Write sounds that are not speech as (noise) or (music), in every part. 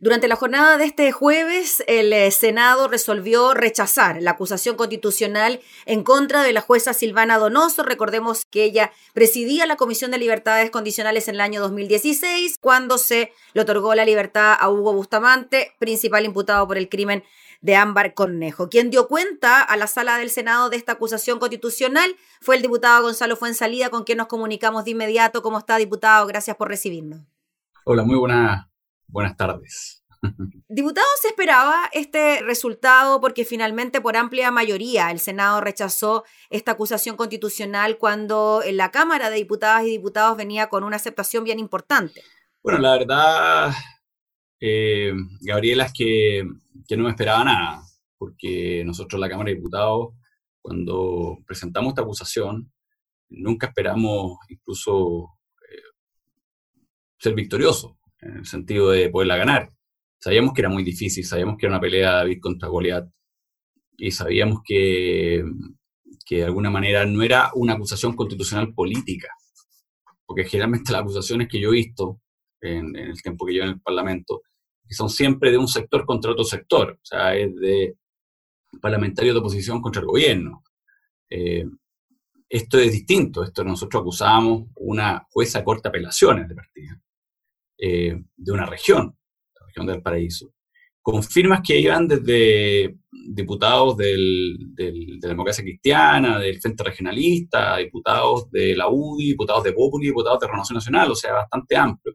Durante la jornada de este jueves, el eh, Senado resolvió rechazar la acusación constitucional en contra de la jueza Silvana Donoso. Recordemos que ella presidía la Comisión de Libertades Condicionales en el año 2016, cuando se le otorgó la libertad a Hugo Bustamante, principal imputado por el crimen de Ámbar Cornejo. Quien dio cuenta a la sala del Senado de esta acusación constitucional fue el diputado Gonzalo Fuensalida, con quien nos comunicamos de inmediato. ¿Cómo está, diputado? Gracias por recibirnos. Hola, muy buenas Buenas tardes. (laughs) Diputado, se esperaba este resultado porque finalmente por amplia mayoría el Senado rechazó esta acusación constitucional cuando en la Cámara de Diputadas y Diputados venía con una aceptación bien importante. Bueno, la verdad, eh, Gabriela, es que, no me esperaba nada, porque nosotros la Cámara de Diputados, cuando presentamos esta acusación, nunca esperamos incluso eh, ser victoriosos en el sentido de poderla ganar. Sabíamos que era muy difícil, sabíamos que era una pelea David contra Goliat y sabíamos que, que de alguna manera no era una acusación constitucional política, porque generalmente (laughs) las acusaciones que yo he visto en, el tiempo que llevo en el Parlamento, son siempre de un sector contra otro sector, o sea, es de parlamentarios de oposición contra el gobierno. Eh, esto es distinto, esto nosotros acusamos una jueza corta apelaciones de partida. Eh, de una región, la región del Paraíso, con firmas que iban desde diputados del, de la democracia cristiana, del Frente Regionalista, diputados de la UDI, diputados de Populi, diputados de Renovación Nacional, o sea, bastante amplio.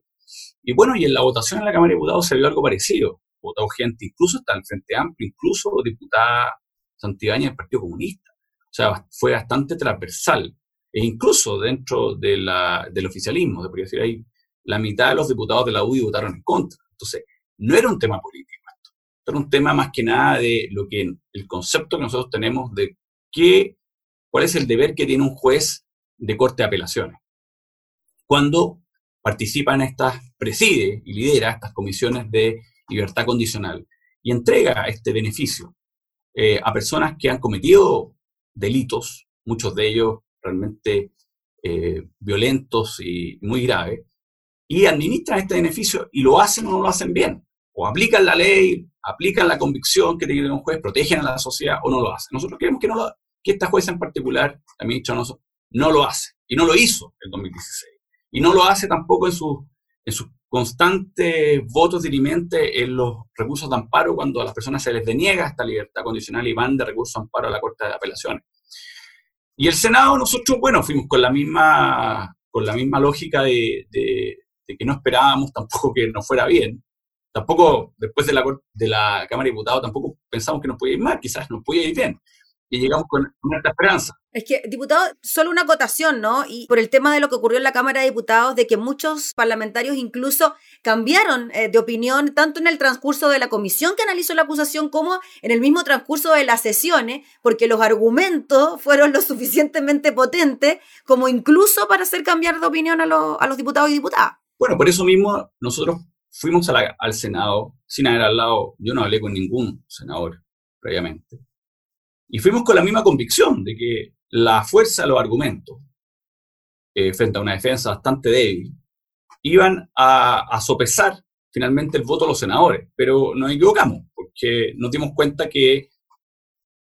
Y bueno, y en la votación en la Cámara de Diputados se vio algo parecido. Votó gente, incluso está el Frente Amplio, incluso diputada Santibáñez del Partido Comunista. O sea, fue bastante transversal. E incluso dentro de del oficialismo, se podría decir, ahí la mitad de los diputados de la UDI votaron en contra. Entonces, no era un tema político esto. Era un tema más que nada de lo que el concepto que nosotros tenemos de qué, cuál es el deber que tiene un juez de corte de apelaciones. Cuando participa en estas, preside y lidera estas comisiones de libertad condicional y entrega este beneficio eh, a personas que han cometido delitos, muchos de ellos realmente eh, violentos y muy graves, y administran este beneficio y lo hacen o no lo hacen bien. O aplican la ley, aplican la convicción que tiene un juez, protegen a la sociedad o no lo hacen. Nosotros creemos que, no lo, que esta jueza en particular, la ministra no, no lo hace. Y no lo hizo en 2016. Y no lo hace tampoco en, su, en sus constantes votos dirimente en los recursos de amparo cuando a las personas se les deniega esta libertad condicional y van de recursos de amparo a la Corte de Apelaciones. Y el Senado, nosotros, bueno, fuimos con la misma, con la misma lógica de que no esperábamos tampoco que nos fuera bien. Tampoco, después de la, de la Cámara de Diputados, tampoco pensamos que nos podía ir mal, quizás nos podía ir bien. Y llegamos con una esperanza. Es que, diputado, solo una acotación, ¿no? Y por el tema de lo que ocurrió en la Cámara de Diputados, de que muchos parlamentarios incluso cambiaron eh, de opinión, tanto en el transcurso de la comisión que analizó la acusación como en el mismo transcurso de las sesiones, porque los argumentos fueron lo suficientemente potentes como incluso para hacer cambiar de opinión a, a los diputados y diputadas. Bueno, por eso mismo nosotros fuimos al Senado sin haber hablado, yo no hablé con ningún senador previamente, y fuimos con la misma convicción de que la fuerza de los argumentos, eh, frente a una defensa bastante débil, iban a, sopesar finalmente el voto de los senadores. Pero nos equivocamos, porque nos dimos cuenta que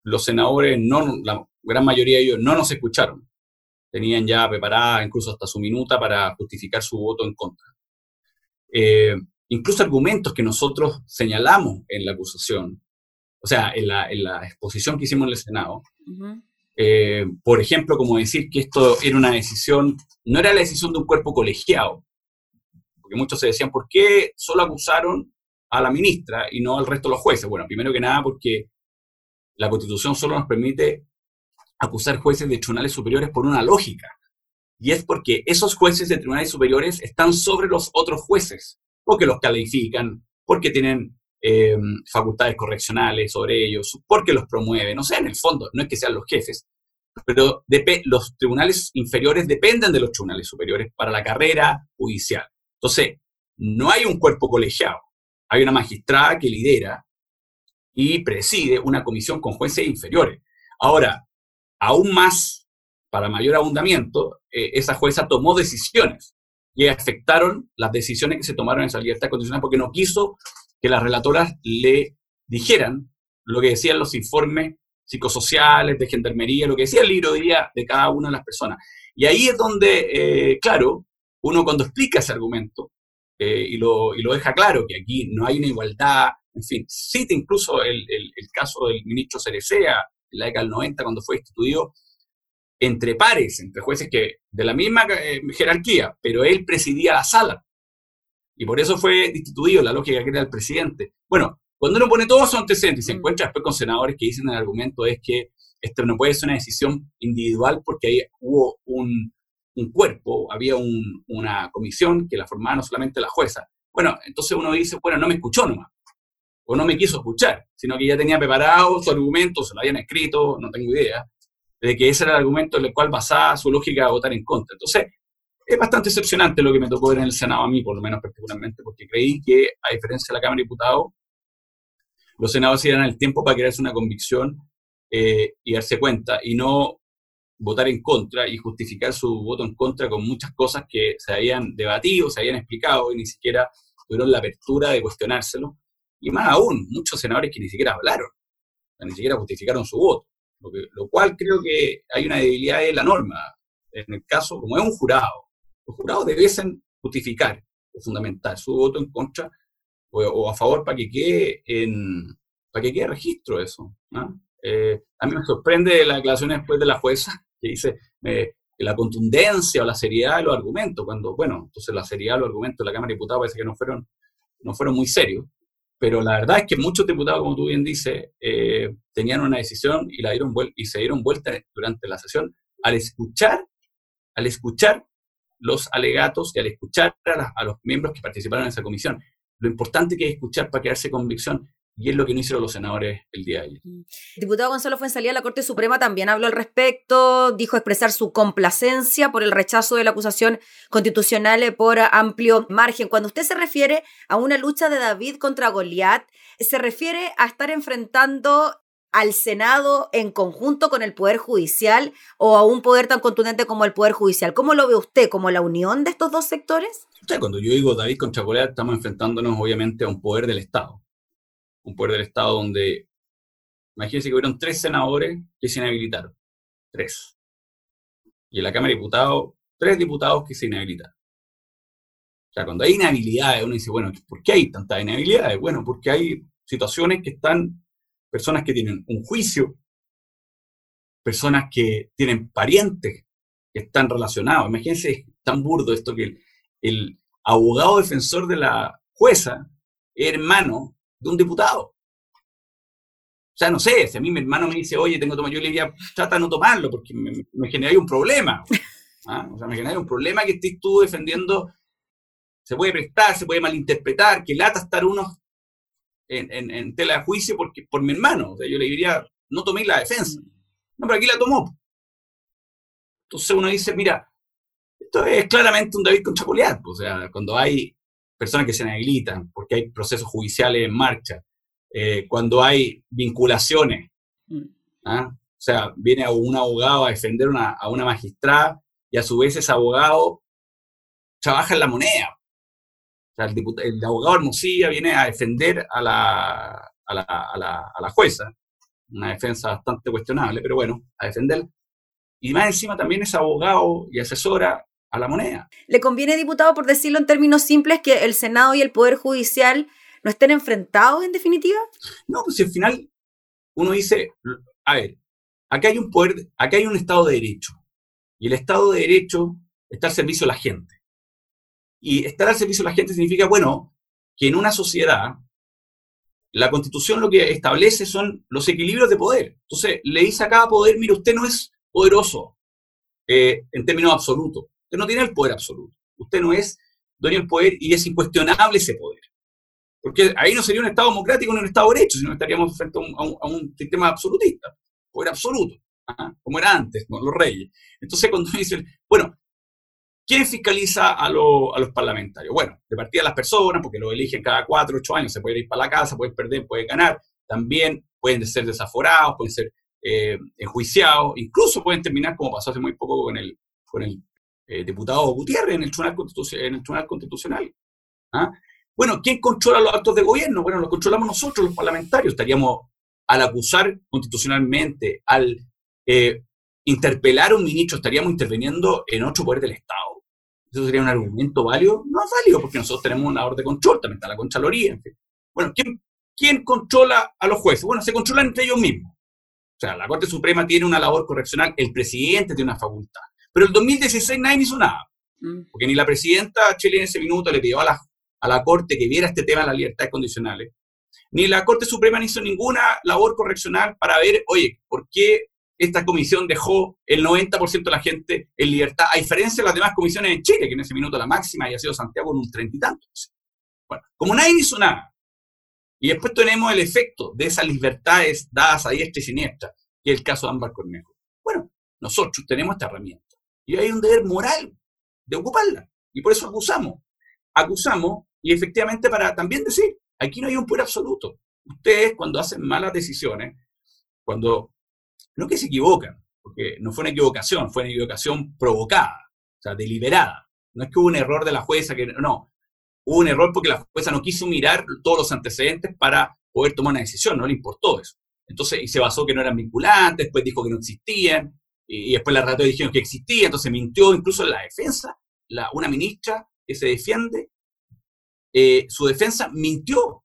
los senadores, no, la gran mayoría de ellos, no nos escucharon tenían ya preparada incluso hasta su minuta para justificar su voto en contra. Eh, incluso argumentos que nosotros señalamos en la acusación, o sea, en la, exposición que hicimos en el Senado, eh, por ejemplo, como decir que esto era una decisión, no era la decisión de un cuerpo colegiado, porque muchos se decían, ¿por qué solo acusaron a la ministra y no al resto de los jueces? Bueno, primero que nada porque la Constitución solo nos permite acusar jueces de tribunales superiores por una lógica. Y es porque esos jueces de tribunales superiores están sobre los otros jueces, porque los califican, porque tienen eh, facultades correccionales sobre ellos, porque los promueven. O sea, en el fondo, no es que sean los jefes, pero los tribunales inferiores dependen de los tribunales superiores para la carrera judicial. Entonces, no hay un cuerpo colegiado, hay una magistrada que lidera y preside una comisión con jueces inferiores. Ahora, aún más, para mayor abundamiento, eh, esa jueza tomó decisiones y afectaron las decisiones que se tomaron en esa libertad condicional porque no quiso que las relatoras le dijeran lo que decían los informes psicosociales, de gendarmería, lo que decía el libro de de cada una de las personas. Y ahí es donde, eh, claro, uno cuando explica ese argumento eh, y, lo, y, lo, deja claro, que aquí no hay una igualdad, en fin, cita incluso el, el, el caso del ministro Cerecea en la década del 90 cuando fue instituido entre pares, entre jueces que de la misma eh, jerarquía, pero él presidía la sala. Y por eso fue destituido la lógica que era el presidente. Bueno, cuando uno pone todos esos antecedentes y se mm. encuentra después con senadores que dicen el argumento es que esto no puede ser una decisión individual porque ahí hubo un, un cuerpo, había un, una comisión que la formaba no solamente la jueza. Bueno, entonces uno dice, bueno, no me escuchó nomás, o no me quiso escuchar, sino que ya tenía preparado su argumento, se lo habían escrito, no tengo idea, de que ese era el argumento en el cual basaba su lógica de votar en contra. Entonces, es bastante excepcionante lo que me tocó ver en el Senado a mí, por lo menos particularmente, porque creí que, a diferencia de la Cámara de Diputados, los senadores se el tiempo para crearse una convicción eh, y darse cuenta, y no votar en contra y justificar su voto en contra con muchas cosas que se habían debatido, se habían explicado y ni siquiera tuvieron la apertura de cuestionárselo. Y más aún, muchos senadores que ni siquiera hablaron, ni siquiera justificaron su voto. Lo, cual creo que hay una debilidad de la norma. En el caso, como es un jurado, los jurados debiesen justificar o fundamentar su voto en contra o, a favor para que quede en para que quede registro eso. Eh, a mí me sorprende la declaración después de la jueza que dice eh, la contundencia o la seriedad de los argumentos, cuando, bueno, entonces la seriedad de los argumentos de la Cámara de Diputados parece que no fueron, no fueron muy serios, pero la verdad es que muchos diputados, como tú bien dices, eh, tenían una decisión y, la dieron y se dieron vuelta durante la sesión al escuchar, al escuchar los alegatos y al escuchar a, los miembros que participaron en esa comisión. Lo importante que es escuchar para quedarse convicción y es lo que no hicieron los senadores el día de ayer. El mm. diputado Gonzalo Fuenzalía la Corte Suprema también habló al respecto, dijo expresar su complacencia por el rechazo de la acusación constitucional por amplio margen. Cuando usted se refiere a una lucha de David contra Goliat, se refiere a estar enfrentando al Senado en conjunto con el Poder Judicial o a un poder tan contundente como el Poder Judicial. ¿Cómo lo ve usted? ¿Como la unión de estos dos sectores? cuando yo digo David contra Goliat, estamos enfrentándonos obviamente a un poder del Estado un poder del Estado donde, imagínense que hubieron tres senadores que se inhabilitaron. Tres. Y en la Cámara de Diputados, tres diputados que se inhabilitaron. O sea, cuando hay inhabilidades, uno dice, bueno, ¿por qué hay tantas inhabilidades? Bueno, porque hay situaciones que están, personas que tienen un juicio, personas que tienen parientes que están relacionados. Imagínense, es tan burdo esto que el, el abogado defensor de la jueza hermano de un diputado. O sea, no sé, si a mí mi hermano me dice, oye, tengo que tomar, yo le diría, trata de no tomarlo, porque me, me genera un problema. (laughs) ¿ah? O sea, me genera un problema que estés tú defendiendo, se puede prestar, se puede malinterpretar, que lata estar uno en, en, tela de juicio porque, por mi hermano. O sea, yo le diría, no tomé la defensa. No, pero aquí la tomó. Entonces uno dice, mira, esto es claramente un David con Goliat. O sea, cuando hay personas que se inhabilitan, porque hay procesos judiciales en marcha, eh, cuando hay vinculaciones. Mm. ¿ah? O sea, viene un abogado a defender a una magistrada y a su vez ese abogado trabaja en la moneda. O sea, el, abogado Hermosilla viene a defender a la, a la, a, la, a la jueza, una defensa bastante cuestionable, pero bueno, a defender. Y más encima también es abogado y asesora a la moneda. ¿Le conviene, diputado, por decirlo en términos simples, que el Senado y el Poder Judicial no estén enfrentados en definitiva? No, pues al final uno dice, a ver, acá hay un poder, acá hay un Estado de Derecho. Y el Estado de Derecho está al servicio de la gente. Y estar al servicio de la gente significa, bueno, que en una sociedad la constitución lo que establece son los equilibrios de poder. Entonces le dice a cada poder, mire, usted no es poderoso eh, en términos absolutos. No tiene el poder absoluto. Usted no es dueño del poder y es incuestionable ese poder. Porque ahí no sería un Estado democrático ni un Estado de derecho, sino estaríamos frente a un, sistema absolutista, poder absoluto, como era antes, con los reyes. Entonces, cuando (laughs) dicen, bueno, ¿quién fiscaliza a, los parlamentarios? Bueno, de partida las personas, porque lo eligen cada cuatro, ocho años, se puede ir para la casa, pueden perder, pueden ganar, también pueden ser desaforados, pueden ser eh, enjuiciados, incluso pueden terminar, como pasó hace muy poco con el, con el eh, diputado Gutiérrez en el Tribunal, Constitucional. ¿ah? Bueno, ¿quién controla los actos de gobierno? Bueno, los controlamos nosotros, los parlamentarios. Estaríamos al acusar constitucionalmente, al eh, interpelar a un ministro, estaríamos interviniendo en otro poder del Estado. ¿Eso sería un argumento válido? No es válido, porque nosotros tenemos una orden de control, también está la Contraloría. En fin. Bueno, ¿quién, ¿quién controla a los jueces? Bueno, se controlan entre ellos mismos. O sea, la Corte Suprema tiene una labor correccional, el presidente tiene una facultad. Pero el 2016 nadie hizo nada. Mm. Porque ni la presidenta chilena en ese minuto le pidió a la, a la Corte que viera este tema de las libertades condicionales, ni la Corte Suprema hizo ninguna labor correccional para ver, oye, ¿por qué esta comisión dejó el 90% de la gente en libertad, a diferencia de las demás comisiones en Chile, que en ese minuto la máxima haya sido Santiago en un treinta y tantos? Bueno, como nadie hizo nada, y después tenemos el efecto de esas libertades dadas a diestra y siniestra, que es el caso de Ámbar Cornejo. Bueno, nosotros tenemos esta herramienta y hay un deber moral de ocuparla. Y por eso acusamos. Acusamos y efectivamente para también decir, aquí no hay un poder absoluto. Ustedes cuando hacen malas decisiones, cuando, no que se equivocan, porque no fue una equivocación, fue una equivocación provocada, o sea, deliberada. No es que hubo un error de la jueza, que no, hubo un error porque la jueza no quiso mirar todos los antecedentes para poder tomar una decisión, no le importó eso. Entonces, y se basó que no eran vinculantes, después dijo que no existían, y, después la relatora dijeron que existía, entonces mintió incluso en la defensa, la, una ministra que se defiende, eh, su defensa mintió, o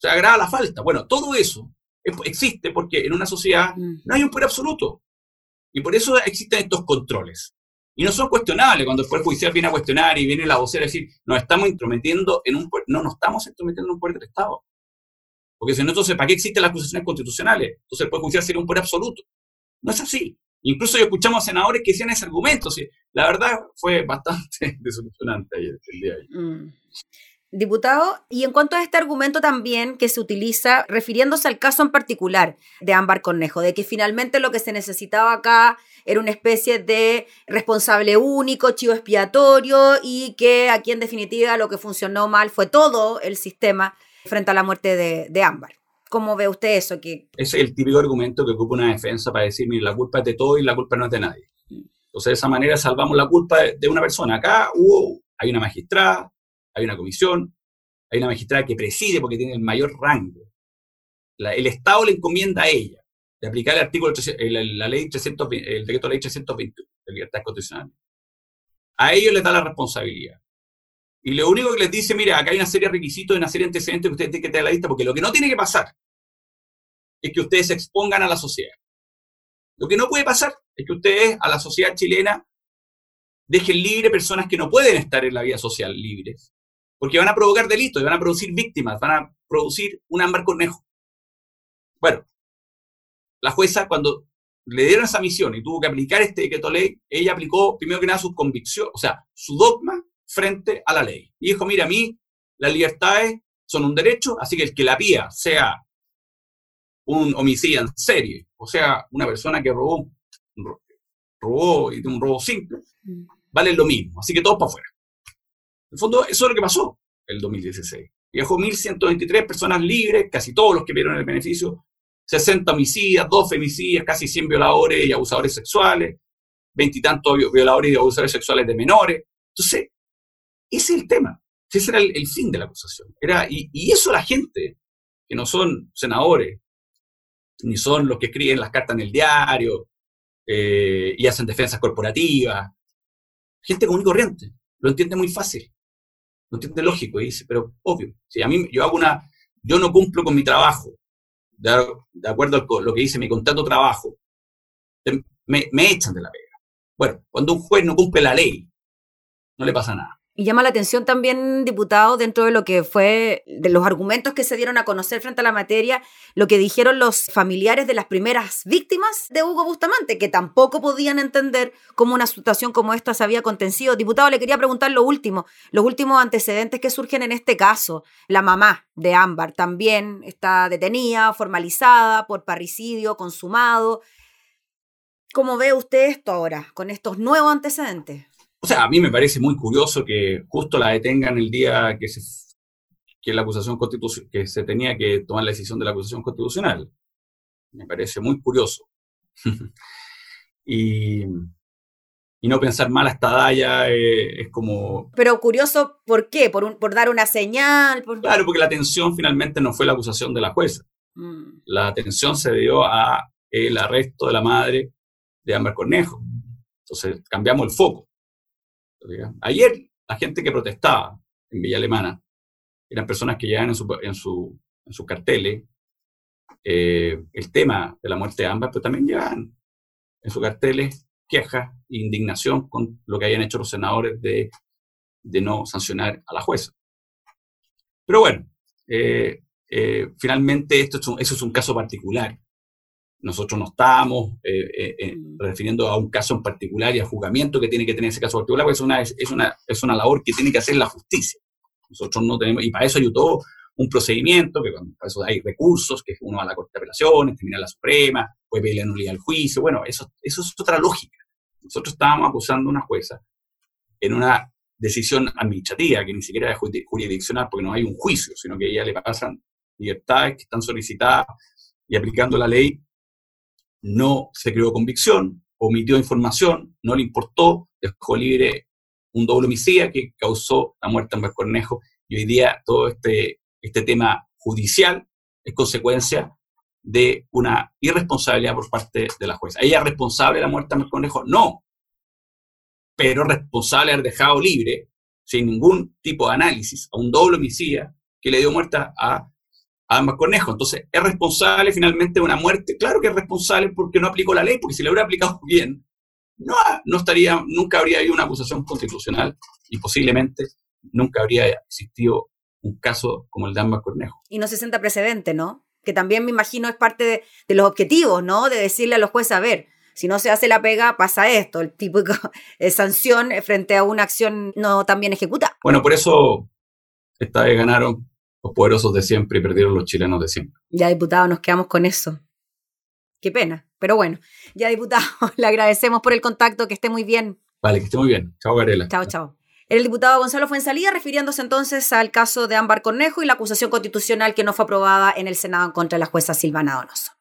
sea, agrava la falta. Bueno, todo eso existe porque en una sociedad mm. no hay un poder absoluto, y por eso existen estos controles. Y no son cuestionables cuando el Poder Judicial viene a cuestionar y viene la vocera a decir, nos estamos intrometiendo en un poder. No, nos estamos intrometiendo en un poder del Estado. Porque si no, entonces, ¿para qué existen las acusaciones constitucionales? Entonces el Poder Judicial sería un poder absoluto. No es así. Incluso yo escuchamos senadores que decían ese argumento. la verdad fue bastante (laughs) desilusionante ayer, el día. Mm. Diputado, y en cuanto a este argumento también que se utiliza refiriéndose al caso en particular de Ámbar Cornejo, de que finalmente lo que se necesitaba acá era una especie de responsable único, chivo expiatorio y que aquí en definitiva lo que funcionó mal fue todo el sistema frente a la muerte de Ámbar. ¿Cómo ve usted eso? Que... Es el típico argumento que ocupa una defensa para decir, mire, la culpa es de todo y la culpa no es de nadie. Entonces, de esa manera salvamos la culpa de una persona. Acá hubo, hay una magistrada, hay una comisión, hay una magistrada que preside porque tiene el mayor rango. el Estado le encomienda a ella de aplicar el artículo, la, ley 300, el decreto de ley 321 de libertad constitucional. A ellos les da la responsabilidad. Y lo único que les dice, mira, acá hay una serie de requisitos, una serie de antecedentes que ustedes tienen que tener a la lista, porque lo que no tiene que pasar es que ustedes se expongan a la sociedad. Lo que no puede pasar es que ustedes a la sociedad chilena dejen libre personas que no pueden estar en la vida social libres, porque van a provocar delitos, van a producir víctimas, van a producir un ámbar cornejo. Bueno, la jueza cuando le dieron esa misión y tuvo que aplicar este decreto ley, ella aplicó primero que nada su convicción, o sea, su dogma frente a la ley. Y dijo, mira, a mí las libertades son un derecho, así que el que la pía sea un homicidio en serie, o sea, una persona que robó, robó y de un robo simple, mm. vale lo mismo. Así que todos para afuera. En el fondo, eso es lo que pasó el 2016. Viajó 1.123 personas libres, casi todos los que vieron el beneficio, 60 homicidas, 2 femicidas, casi 100 violadores y abusadores sexuales, veintitantos violadores y abusadores sexuales de menores. Entonces, ese es el tema. Ese era el, fin de la acusación. Era, y, eso la gente, que no son senadores, ni son los que escriben las cartas en el diario eh, y hacen defensas corporativas, gente común y corriente, lo entiende muy fácil no entiende lógico, y dice, pero obvio, si a mí yo hago una, yo no cumplo con mi trabajo, de, acuerdo a lo que dice mi contrato de trabajo, me, me echan de la pega. Bueno, cuando un juez no cumple la ley, no le pasa nada. Y llama la atención también, diputado, dentro de lo que fue, de los argumentos que se dieron a conocer frente a la materia, lo que dijeron los familiares de las primeras víctimas de Hugo Bustamante, que tampoco podían entender cómo una situación como esta se había contencido. Diputado, le quería preguntar lo último, los últimos antecedentes que surgen en este caso. La mamá de Ámbar también está detenida, formalizada por parricidio consumado. ¿Cómo ve usted esto ahora, con estos nuevos antecedentes? O sea, a mí me parece muy curioso que justo la detengan el día que se, que la acusación que se tenía que tomar la decisión de la acusación constitucional. Me parece muy curioso. (laughs) y y no pensar mal hasta Daya es como... Pero curioso, ¿por qué? ¿Por, por dar una señal? Claro, porque la atención finalmente no fue la acusación de la jueza. Mm. La atención se dio a el arresto de la madre de Amber Cornejo. Entonces cambiamos el foco. Ayer la gente que protestaba en Villa Alemana eran personas que llevan en, su, en, su, en sus carteles eh, el tema de la muerte de Amber, pero también llevan en sus carteles queja e indignación con lo que hayan hecho los senadores de, de no sancionar a la jueza. Pero bueno, eh, eh, finalmente esto es eso es un caso particular. Nosotros no estamos eh, mm. refiriendo a un caso en particular y a juzgamiento que tiene que tener ese caso particular, porque es una, es, una, es una labor que tiene que hacer la justicia. Nosotros no tenemos, y para eso hay todo un procedimiento, que para eso hay recursos, que uno va a la Corte de Apelaciones, termina la Suprema, puede pedir la nulidad al juicio, bueno, eso, eso es otra lógica. Nosotros estábamos acusando a una jueza en una decisión administrativa, que ni siquiera es jurisdiccional, porque no hay un juicio, sino que a ella le pasan libertades que están solicitadas y aplicando la ley, no se creó convicción, omitió información, no le importó, dejó libre un doble homicida que causó la muerte en Cornejo y hoy día todo este, este tema judicial es consecuencia de una irresponsabilidad por parte de la jueza. ¿Ella es responsable de la muerte de Conejo? No. Pero responsable de haber dejado libre, sin ningún tipo de análisis, a un doble homicida que le dio muerte a, a Conejo. Entonces, ¿es responsable finalmente de una muerte? Claro que es responsable porque no aplicó la ley, porque si le hubiera aplicado (laughs) bien, no, no estaría, nunca habría habido una acusación constitucional y posiblemente nunca habría existido un caso como el de Ámbar Cornejo. Y no se sienta precedente, ¿no? que también me imagino es parte de, los objetivos, ¿no? De decirle a los jueces, a ver, si no se hace la pega, pasa esto, el típico de (laughs) sanción frente a una acción no tan bien ejecutada. Bueno, por eso esta vez ganaron los poderosos de siempre y perdieron los chilenos de siempre. Ya, diputado, nos quedamos con eso. Qué pena, pero bueno, ya, diputado, (laughs) le agradecemos por el contacto, que esté muy bien. Vale, que esté muy bien. Chao, Garela. Chao, chao. El diputado Gonzalo Fuensalía refiriéndose entonces al caso de Ámbar Cornejo y la acusación constitucional que no fue aprobada en el Senado en contra de la jueza Silvana Donoso.